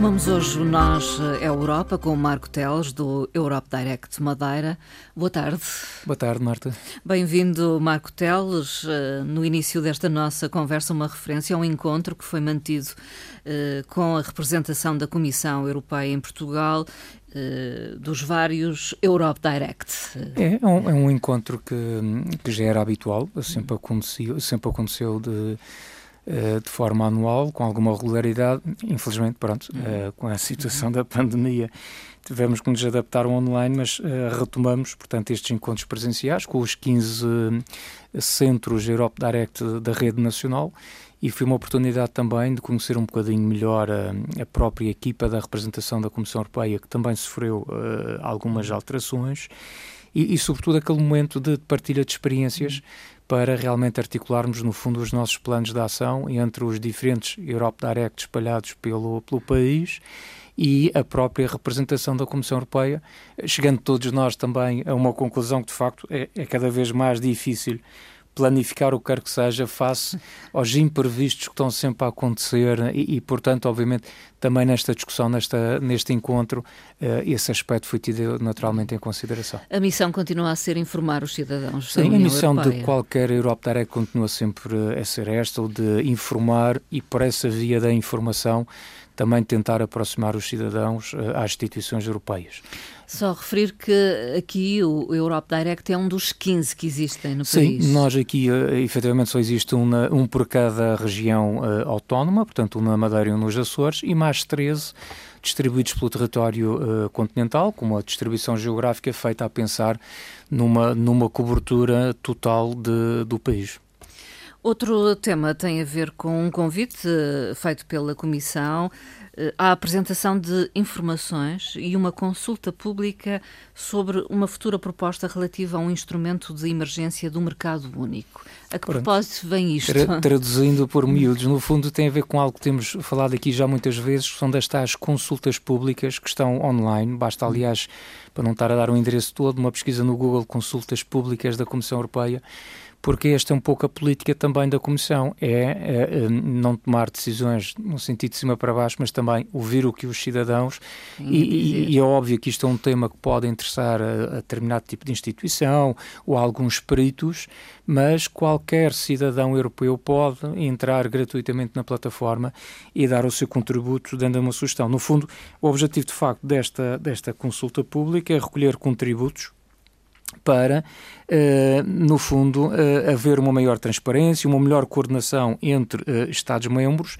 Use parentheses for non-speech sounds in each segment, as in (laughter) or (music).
Retomamos hoje o Nós, a Europa, com o Marco Teles, do Europe Direct Madeira. Boa tarde. Boa tarde, Marta. Bem-vindo, Marco Teles. Eh, no início desta nossa conversa, uma referência a um encontro que foi mantido eh, com a representação da Comissão Europeia em Portugal eh, dos vários Europe Direct. É, é, um, é um encontro que, que, já era habitual, sempre aconteceu, sempre aconteceu de, eh, de forma anual, com alguma regularidade. Infelizmente, pronto, com a situação da pandemia, tivemos que nos adaptar ao online, mas retomamos, portanto, estes encontros presenciais com os 15 centros Europe Direct da rede nacional. E foi uma oportunidade também de conhecer um bocadinho melhor a, a própria equipa da representação da Comissão Europeia, que também sofreu uh, algumas alterações, e, e, sobretudo aquele momento de partilha de experiências para realmente articularmos, no fundo, os nossos planos de ação entre os diferentes Europe Direct espalhados pelo, pelo país e a própria representação da Comissão Europeia, chegando todos nós também a uma conclusão que, de facto, é, é cada vez mais difícil planificar o que quer que seja face (laughs) aos imprevistos que estão sempre a acontecer e, e portanto, obviamente, também nesta discussão, nesta, neste encontro, uh, esse aspecto foi tido naturalmente em consideração. A missão continua a ser informar os cidadãos Sim, a missão Europeia. de qualquer Europe Direct continua sempre a ser esta, de informar e por essa via da informação também tentar aproximar os cidadãos uh, às instituições europeias. Só referir que aqui o Europe Direct é um dos 15 que existem no Sim, país. Sim, nós aqui uh, efetivamente só existe um, um por cada região uh, autónoma, portanto um na Madeira e um nos Açores, e mais 13 distribuídos pelo território uh, continental, com uma distribuição geográfica feita a pensar numa, numa cobertura total de, do país. Outro tema tem a ver com um convite feito pela Comissão a apresentação de informações e uma consulta pública sobre uma futura proposta relativa a um instrumento de emergência do mercado único. A que Pronto. propósito vem isto? Tra traduzindo por miúdos, no fundo tem a ver com algo que temos falado aqui já muitas vezes, que são das tais consultas públicas que estão online. Basta, aliás, para não estar a dar o um endereço todo, uma pesquisa no Google Consultas Públicas da Comissão Europeia porque esta é um pouco a política também da Comissão, é, é, é, não tomar decisões no sentido de cima para baixo, mas também ouvir o que os cidadãos, e, e, e, é óbvio que isto é um tema que pode interessar a, a determinado tipo de instituição ou a alguns peritos, mas qualquer cidadão europeu pode entrar gratuitamente na plataforma e dar o seu contributo dando uma sugestão. No fundo, o objetivo de facto desta, desta consulta pública é recolher contributos para, uh, no fundo, uh, haver uma maior transparência, uma melhor coordenação entre uh, Estados-membros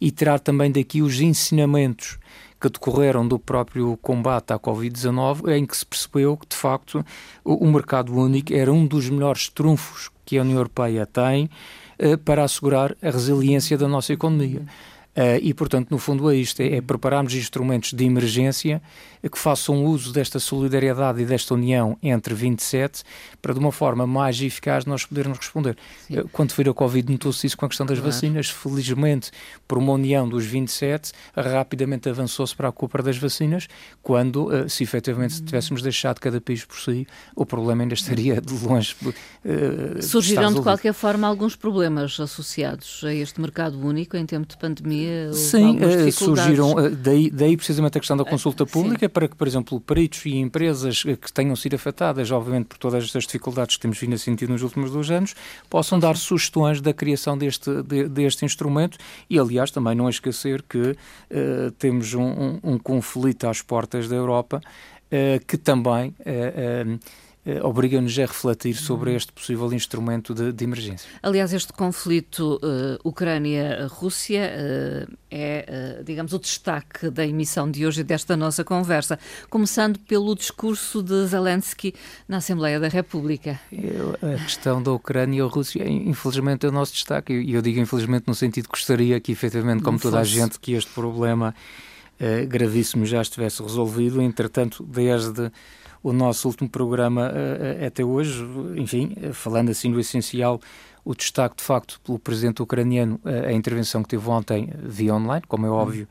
e tirar também daqui os ensinamentos que decorreram do próprio combate à Covid-19, em que se percebeu que, de facto, o, mercado único era um dos melhores trunfos que a União Europeia tem para assegurar a resiliência da nossa economia. E, portanto, no fundo é isto, é, é prepararmos instrumentos de emergência que façam uso desta solidariedade e desta união entre 27 para, de uma forma mais eficaz, nós podermos responder. Uh, quando foi a Covid, notou-se isso com a questão das claro. vacinas. Felizmente, por uma união dos 27, rapidamente avançou-se para a compra das vacinas, quando, uh, se efetivamente tivéssemos deixado cada país por si, o problema ainda estaria de longe. Surgirão, de qualquer forma, alguns problemas associados a este mercado único em tempo de pandemia Sim, uh, surgiram, uh, daí, daí precisamente a questão da consulta pública, para que, por exemplo, peritos e empresas que tenham sido afetadas, obviamente, por todas estas dificuldades que temos vindo a sentir nos últimos dois anos, possam dar sugestões da criação deste, de, deste instrumento. E, aliás, também não esquecer que uh, temos um, um, um, conflito às portas da Europa que também eh, obriga-nos a refletir sobre este possível instrumento de, de emergência. Aliás, este conflito uh, Ucrânia-Rússia uh, é, uh, digamos, o destaque da emissão de hoje desta nossa conversa, começando pelo discurso de Zelensky na Assembleia da República. Eu, a questão da Ucrânia e a Rússia, infelizmente, é o nosso destaque, e eu digo infelizmente no sentido que gostaria que, efetivamente, como toda a gente, que este problema gravíssimo já estivesse resolvido, entretanto, desde o nosso último programa uh, até hoje, enfim, falando assim do essencial, o destaque, de facto, pelo presidente ucraniano, a intervenção que teve ontem via online, como é óbvio,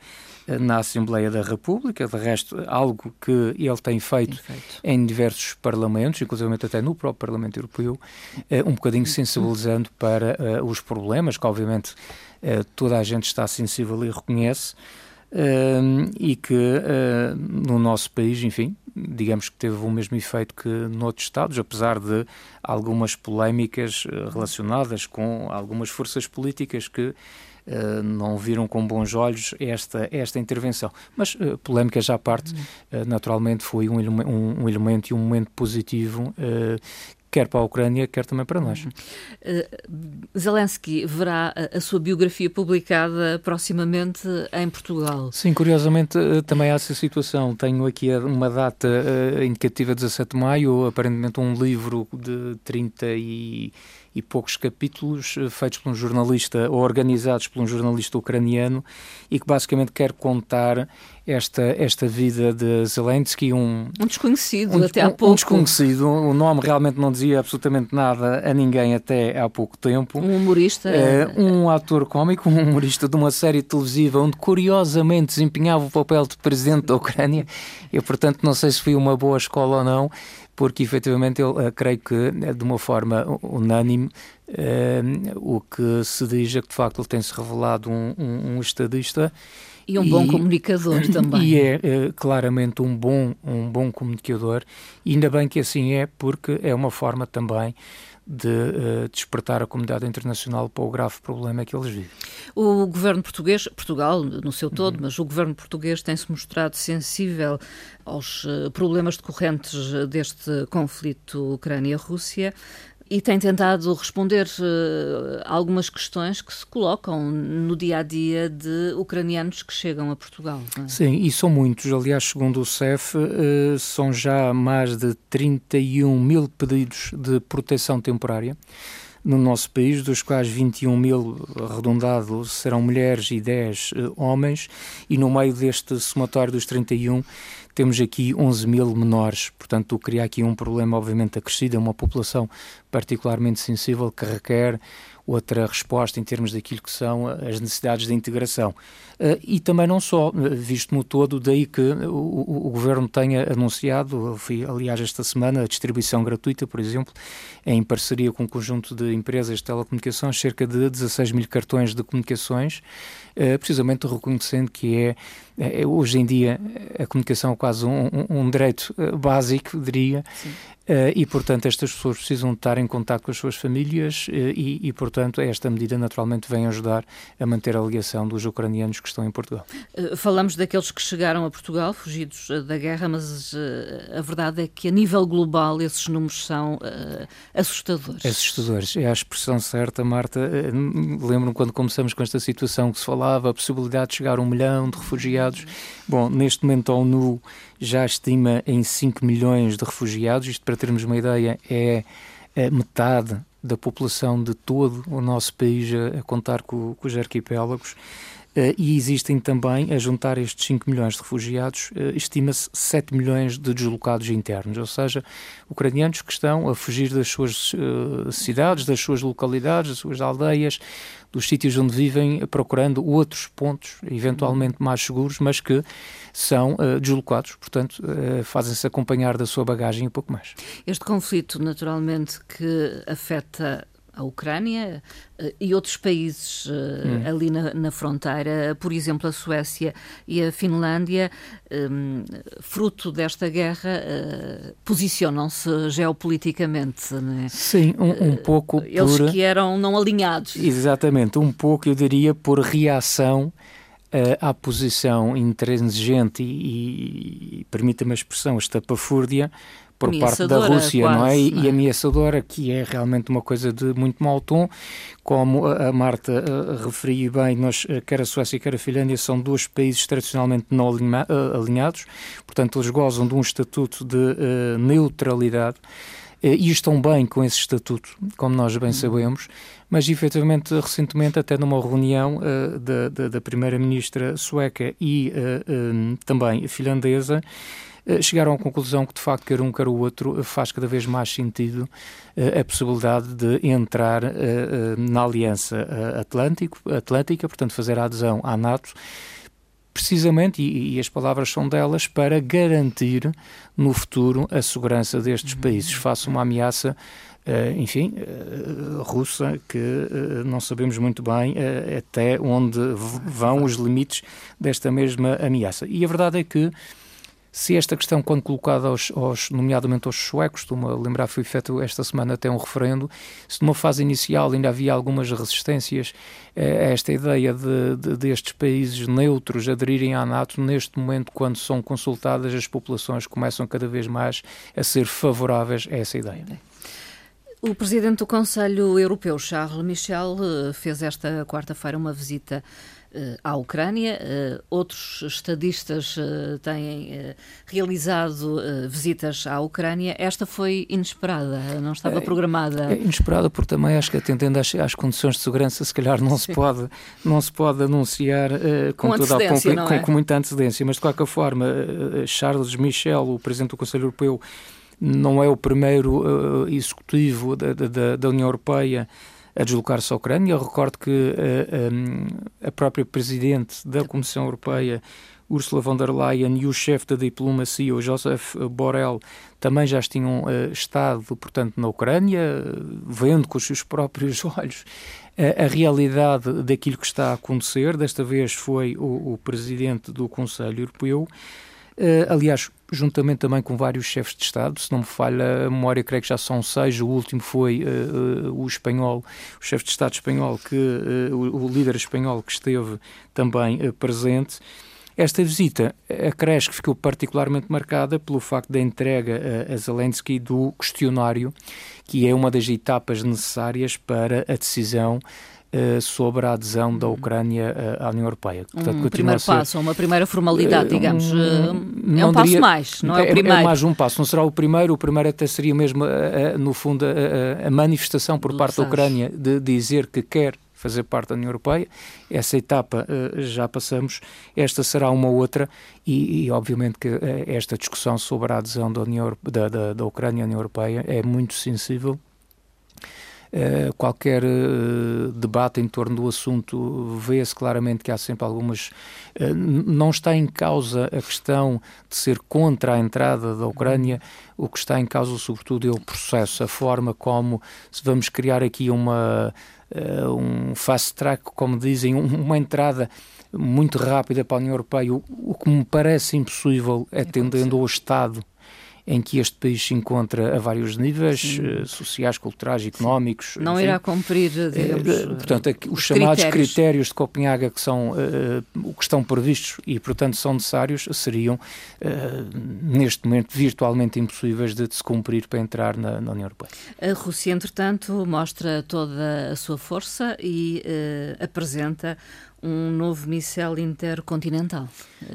na Assembleia da República, de resto, algo que ele tem feito, tem feito. em diversos parlamentos, inclusive até no próprio Parlamento Europeu, um bocadinho sensibilizando para os problemas, que obviamente toda a gente está sensível e reconhece, e que no nosso país, enfim, digamos que teve o mesmo efeito que noutros Estados, apesar de algumas polémicas eh, relacionadas com algumas forças políticas que Uh, não viram com bons olhos esta, esta intervenção. Mas, uh, polémicas à parte, uh, naturalmente foi um, um, um, elemento e um momento positivo quer para a Ucrânia, quer também para nós. Uh, Zelensky verá a, sua biografia publicada proximamente em Portugal. Sim, curiosamente uh, também há essa situação. Tenho aqui uma data uh, indicativa, 17 de maio, aparentemente um livro de 30 e e poucos capítulos eh, feitos por um jornalista ou organizados por um jornalista ucraniano e que basicamente quer contar esta, esta vida de Zelensky, um, um desconhecido um, até há pouco. Um desconhecido, o nome realmente não dizia absolutamente nada a ninguém até há pouco tempo. Um humorista. É, um ator cómico, um humorista de uma série televisiva onde curiosamente desempenhava o papel de presidente da Ucrânia. Eu, portanto, não sei se foi uma boa escola ou não, porque efetivamente eu uh, creio que eh, de uma forma unânime uh, o que se diz é que de facto ele tem-se revelado um, um, um, estadista e um bom comunicador (coughs) também. E é uh, claramente um bom, um bom comunicador, e ainda bem que assim é, porque é uma forma também de uh, despertar a comunidade internacional para o grave problema que eles vivem. O governo português, Portugal no seu todo, uhum. mas o governo português tem-se mostrado sensível aos uh, problemas decorrentes deste conflito Ucrânia-Rússia e tem tentado responder uh, algumas questões que se colocam no dia a dia de ucranianos que chegam a Portugal. É? Sim, e são muitos. Aliás, segundo o CEF, uh, são já mais de 31 mil pedidos de proteção temporária no nosso país, dos quais 21 mil, arredondado, serão mulheres e 10 uh, eh, homens, e no meio deste somatório dos 31 temos aqui 11 mil menores, portanto, cria aqui um problema, obviamente, acrescido, é uma população particularmente sensível que requer outra resposta em termos daquilo que são as necessidades de integração. Uh, e também não só, eh, visto no todo, daí que o, Governo tenha anunciado, fui, aliás, esta semana, a distribuição gratuita, por exemplo, em parceria com um conjunto de empresas de telecomunicações, cerca de 16 mil cartões de comunicações, uh, precisamente reconhecendo que é, hoje em dia, a comunicação é quase um, um, direito básico, diria, Uh, e, portanto, estas pessoas precisam estar em contato com as suas famílias uh, e, e, portanto, esta medida naturalmente vem ajudar a manter a ligação dos ucranianos que estão em Portugal. Uh, falamos daqueles que chegaram a Portugal, fugidos da guerra, mas a verdade é que, a nível global, esses números são assustadores. Assustadores, é a expressão certa, Marta. Lembro-me quando começamos com esta situação que se falava a possibilidade de chegar a um milhão de refugiados. Bom, neste momento a ONU já estima em 5 milhões de refugiados, isto para termos uma ideia é, é metade da população de todo o nosso país a contar com, com os arquipélagos. Uh, e existem também, a juntar estes 5 milhões de refugiados, uh, estima-se 7 milhões de deslocados internos, ou seja, ucranianos que estão a fugir das suas uh, cidades, das suas localidades, das suas aldeias, dos sítios onde vivem, procurando outros pontos, eventualmente mais seguros, mas que são uh, deslocados, portanto, uh, fazem-se acompanhar da sua bagagem e pouco mais. Este conflito, naturalmente, que afeta a Ucrânia uh, e outros países uh, hum. ali na, na, fronteira, por exemplo, a Suécia e a Finlândia, um, fruto desta guerra, uh, posicionam-se geopoliticamente. Né? Sim, um, um pouco. Eles por... que eram não alinhados. Exatamente, um pouco, eu diria, por reação à posição intransigente e, e permita-me a expressão, estapafúrdia por parte da Rússia, quase, não é? E, não é? e ameaçadora, que é realmente uma coisa de muito mau tom. Como a, Marta uh, referiu bem, nós, uh, quer a Suécia, quer a Finlândia, são dois países tradicionalmente não alinha, uh, alinhados, portanto, eles gozam de um estatuto de uh, neutralidade e estão bem com esse estatuto, como nós bem uhum. sabemos, mas efetivamente, recentemente, até numa reunião uh, da, da, da primeira-ministra sueca e uh, um, também finlandesa, chegaram à conclusão que, de facto, quer um, quer o outro, faz cada vez mais sentido a possibilidade de entrar na Aliança Atlântico, Atlântica, portanto, fazer a adesão à NATO precisamente, e, e, as palavras são delas, para garantir no futuro a segurança destes uhum. países face a uma ameaça. Enfim, russa, que não sabemos muito bem até onde vão os limites desta mesma ameaça. E a verdade é que se esta questão, quando colocada aos, aos, nomeadamente aos suecos, estou-me a lembrar, foi feito esta semana até um referendo, se numa fase inicial ainda havia algumas resistências eh, a esta ideia de, de, destes países neutros aderirem à NATO, neste momento, quando são consultadas, as populações começam cada vez mais a ser favoráveis a essa ideia. O presidente do Conselho Europeu, Charles Michel, eh, fez esta quarta-feira uma visita à Ucrânia. Eh, outros estadistas eh, têm realizado visitas à Ucrânia. Esta foi inesperada, não estava programada. É, é inesperada porque também acho que atendendo às, às, condições de segurança, se calhar não se pode não se pode anunciar com, com, toda a com, é? com, muita antecedência. Mas de qualquer forma, Charles Michel, o presidente do Conselho Europeu, não é o primeiro executivo da, da, da União Europeia a deslocar-se à Ucrânia. Eu recordo que uh, um, a própria Presidente da Comissão Europeia, Ursula von der Leyen, e o chefe da diplomacia, o Joseph Borrell, também já tinham uh, estado, portanto, na Ucrânia, vendo com os seus próprios (laughs) olhos a, a realidade daquilo que está a acontecer. Desta vez foi o, o Presidente do Conselho Europeu. Uh, aliás, juntamente também com vários chefes de Estado, se não me falha a memória, creio que já são seis, o último foi uh, uh, o espanhol, o chefe de Estado espanhol, que, o, o, líder espanhol que esteve também presente. Esta visita acresce que ficou particularmente marcada pelo facto da entrega a Zelensky do questionário, que é uma das etapas necessárias para a decisão uh, sobre a adesão da Ucrânia uh, à União Europeia. Portanto, um primeiro ser, passo, uma primeira formalidade, uh, digamos. Um, é um passo diria, mais, não é, é, o primeiro. É mais um passo, não será o primeiro, o primeiro até seria mesmo, no fundo, a, a manifestação por parte da Ucrânia de dizer que quer fazer parte da União Europeia. Essa etapa uh, já passamos, esta será uma outra, e, e obviamente que uh, esta discussão sobre a adesão da, União, da, da, da Ucrânia à União Europeia é muito sensível eh, qualquer uh, debate em torno do assunto vê-se claramente que há sempre algumas. Uh, não está em causa a questão de ser contra a entrada da Ucrânia, o que está em causa, sobretudo, é o processo, a forma como se vamos criar aqui uma. um fast track, como dizem, uma entrada muito rápida para a União Europeia, o, o que me parece impossível, atendendo ao Estado em que este país se encontra a vários níveis. Eh, sociais, culturais, económicos. Não enfim. irá cumprir, eh, digamos, eh, portanto, os, os chamados critérios. critérios de Copenhaga que são uh, que estão previstos e, portanto, são necessários, seriam uh, neste momento virtualmente impossíveis de, de se cumprir para entrar na, na, União Europeia. A Rússia, entretanto, mostra toda a sua força e uh, apresenta um novo míssel intercontinental.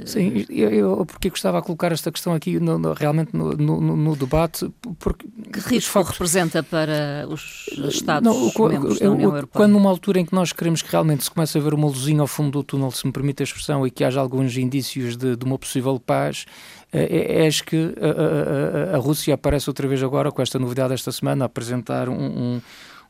Sim, eu, eu porque gostava de colocar esta questão aqui no, no, realmente no, no, debate. Porque, que risco factos, representa para os Estados-membros da União Europeia? Quando numa altura em que nós queremos que realmente se comece a ver uma luzinha ao fundo do túnel, se me permite a expressão, e que haja alguns indícios de, de uma possível paz, é, é, é que a, a, a, Rússia aparece outra vez agora com esta novidade esta semana a apresentar um, um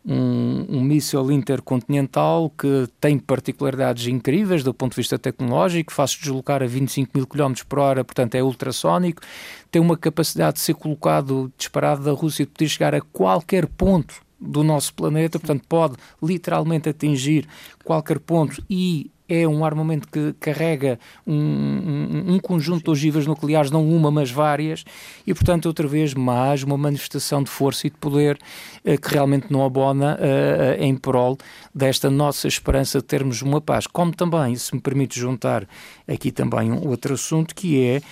um, um míssil intercontinental que tem particularidades incríveis do ponto de vista tecnológico, faz-se deslocar a 25 mil km por hora, portanto é ultrassónico, tem uma capacidade de ser colocado, disparado da Rússia, de poder chegar a qualquer ponto do nosso planeta, portanto pode literalmente atingir qualquer ponto e é um armamento que carrega um, um, um, conjunto de ogivas nucleares, não uma, mas várias, e, portanto, outra vez, mais uma manifestação de força e de poder uh, que realmente não abona uh, em prol desta nossa esperança de termos uma paz. Como também, se me permite juntar aqui também um outro assunto, que é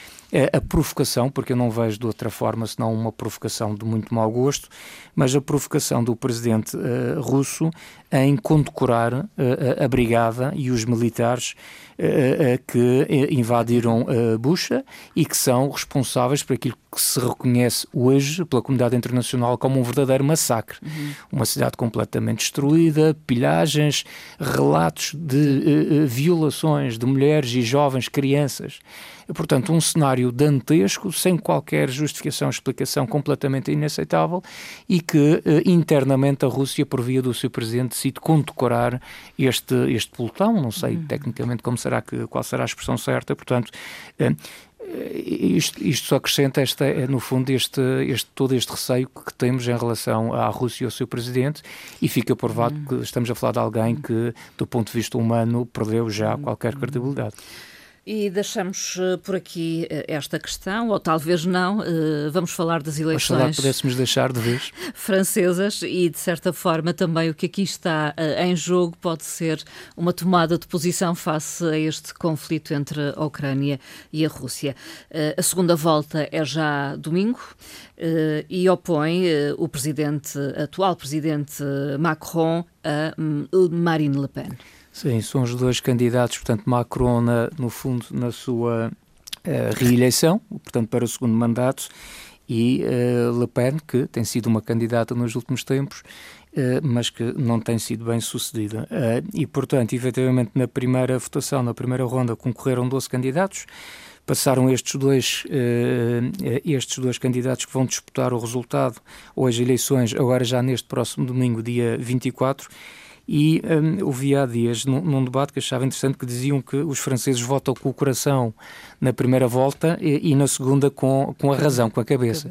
a provocação, porque eu não vejo de outra forma senão uma provocação de muito mau gosto, mas a provocação do presidente uh, russo em condecorar uh, a brigada e os militares uh, que invadiram Bucha e que são responsáveis por aquilo que se reconhece hoje pela comunidade internacional como um verdadeiro massacre. Uhum. Uma cidade completamente destruída, pilhagens, relatos de violações de mulheres e jovens, crianças. Portanto, um cenário dantesco, sem qualquer justificação, explicação completamente inaceitável e que eh, internamente a Rússia, por via do seu presidente, decide condecorar este, este pelotão. Não sei uhum. tecnicamente como será que, qual será a expressão certa, portanto. Eh, isto, isto só acrescenta esta, é, no fundo este, este, todo este receio que temos em relação à Rússia e ao seu presidente e fica provado uhum. que estamos a falar de alguém que, do ponto de vista humano, perdeu já qualquer credibilidade. E deixamos eh, por aqui eh, esta questão, ou talvez não, eh, vamos falar das eleições. Oxalá pudéssemos deixar de vez. (laughs) Francesas e, de certa forma, também o que aqui está em jogo pode ser uma tomada de posição face a este conflito entre a Ucrânia e a Rússia. A segunda volta é já domingo e opõe o presidente, atual presidente Macron a hum, Marine Le Pen. Sim, são os dois candidatos, portanto, Macron, na, no fundo, na sua uh, reeleição, portanto, para o segundo mandato, e uh, Le Pen, que tem sido uma candidata nos últimos tempos, uh, mas que não tem sido bem sucedida. e, portanto, efetivamente, na primeira votação, na primeira ronda, concorreram 12 candidatos. Passaram estes dois, estes dois candidatos que vão disputar o resultado, ou as eleições, agora já neste próximo domingo, dia 24, e um, ouvi há dias num, num, debate que achava interessante que diziam que os franceses votam com o coração na primeira volta e, e na segunda com, com a razão, com a cabeça.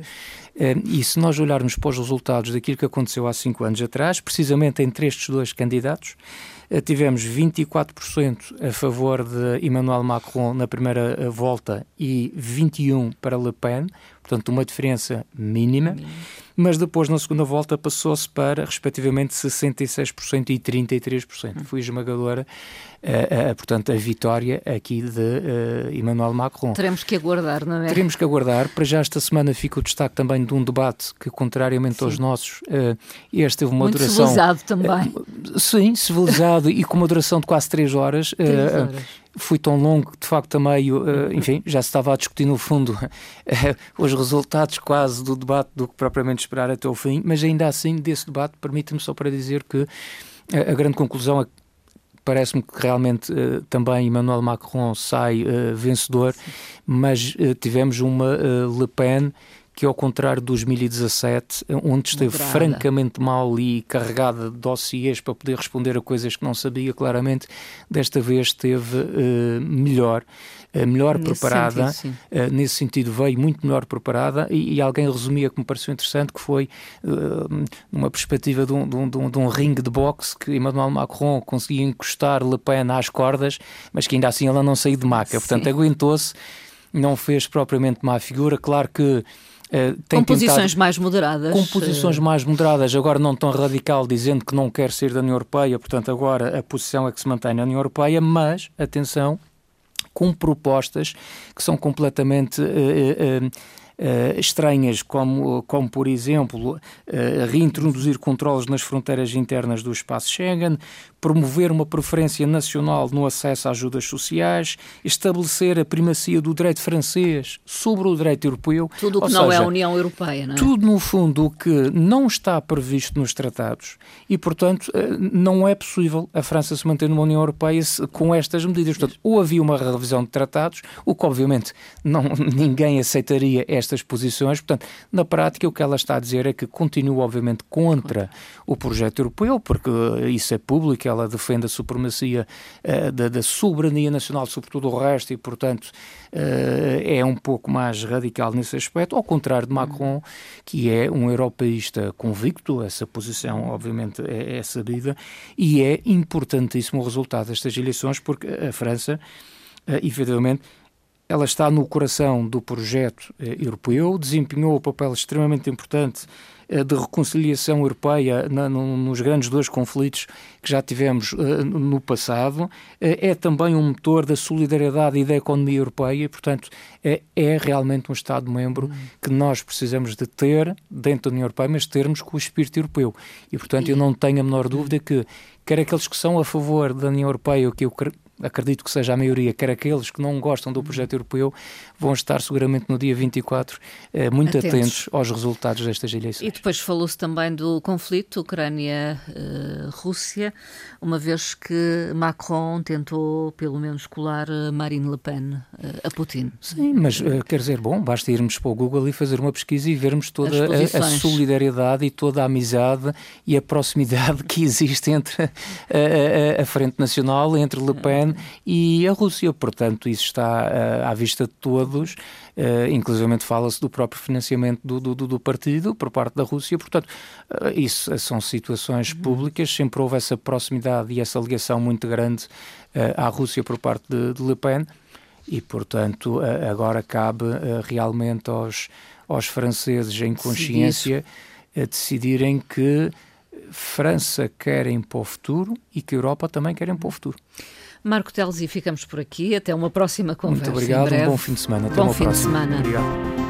Um, e se nós olharmos para os resultados daquilo que aconteceu há cinco anos atrás, precisamente entre estes dois candidatos, uh, tivemos 24% a favor de Emmanuel Macron na primeira uh, volta e 21% para Le Pen, portanto uma diferença mínima. mínima mas depois na segunda volta passou-se para, respectivamente, 66% e 33%. Hum. Foi esmagadora, uh, uh, portanto, a vitória aqui de Emmanuel Macron. Teremos que aguardar, não é? Teremos que aguardar. Para já esta semana fica o destaque também de um debate que, contrariamente sim. aos nossos, este teve uma Muito duração... civilizado também. sim, civilizado e com uma duração de quase 3 horas. Três horas foi tão longo que de facto a meio, uh, enfim, já se estava a discutir no fundo uh, (laughs) os resultados quase do debate do que propriamente esperar até o fim, mas ainda assim desse debate permite-me só para dizer que a, a grande conclusão é parece-me que realmente uh, também Emmanuel Macron sai uh, vencedor, mas uh, tivemos uma Le Pen que ao contrário de 2017, onde esteve Moderada. francamente mal e carregada de dossiês para poder responder a coisas que não sabia claramente, desta vez esteve uh, melhor. Uh, melhor nesse preparada, sentido, uh, nesse sentido veio muito melhor preparada e, e, alguém resumia que me pareceu interessante que foi numa perspectiva de um, de, um, de, um, de um, ringue de boxe que Emmanuel Macron conseguia encostar Le Pen às cordas, mas que ainda assim ela não saiu de maca, portanto aguentou-se, não fez propriamente má figura, claro que Uh, com posições mais moderadas. Com posições uh... mais moderadas, agora não tão radical, dizendo que não quer sair da União Europeia, portanto, agora a posição é que se mantém na União Europeia, mas, atenção, com propostas que são completamente. Uh, Uh, estranhas, como, como por exemplo uh, reintroduzir controles nas fronteiras internas do espaço Schengen, promover uma preferência nacional no acesso a ajudas sociais, estabelecer a primacia do direito francês sobre o direito europeu. Tudo o que não é seja, é a União Europeia, não é? Tudo, no fundo, o que não está previsto nos tratados e, portanto, eh, não é possível a França se manter numa União Europeia com estas medidas. Portanto, ou havia uma revisão de tratados, o que, obviamente, não, (laughs) ninguém aceitaria estas posições. Portanto, na prática, o que ela está a dizer é que continua, obviamente, contra o projeto europeu, porque isso é público, ela defende a supremacia uh, da, da, soberania nacional sobre tudo o resto e, portanto, uh, é um pouco mais radical nesse aspecto, ao contrário de Macron, que é um europeísta convicto, essa posição, obviamente, é, é sabida, e é importantíssimo o resultado destas eleições, porque a França, uh, efetivamente, ela está no coração do projeto europeu, desempenhou um papel extremamente importante eh, de reconciliação europeia na, no, nos grandes dois conflitos que já tivemos uh, no passado, uh, é também um motor da solidariedade e da economia europeia e, portanto, é, é realmente um Estado-membro que nós precisamos de ter dentro da União Europeia, mas termos com o espírito europeu. E, portanto, eu não tenho a menor dúvida que, quer aqueles que são a favor da União Europeia, que eu acredito que seja a maioria, quer aqueles que não gostam do projeto europeu, vão estar seguramente no dia 24 eh, muito atentos. atentos. aos resultados destas eleições. E depois falou-se também do conflito Ucrânia-Rússia, uma vez que Macron tentou pelo menos colar Marine Le Pen a Putin. Sim, mas quer dizer, bom, basta irmos para o Google e fazer uma pesquisa e vermos toda a, a solidariedade e toda a amizade e a proximidade (laughs) que existe entre a, a, a Frente Nacional, entre Le Pen e a Rússia. Portanto, isso está uh, à vista de todos. Uh, inclusive fala-se do próprio financiamento do, do, do, partido por parte da Rússia. Portanto, uh, isso são situações uhum. públicas. Sempre houve essa proximidade e essa ligação muito grande à Rússia por parte de, de Le Pen. E, portanto, agora cabe realmente aos, aos franceses em consciência decidirem que França querem para o futuro e que a Europa também querem para o futuro. Marco Teles, e ficamos por aqui. Até uma próxima conversa. Muito obrigado, um bom fim de semana. Até bom uma fim próxima. de semana. Obrigado.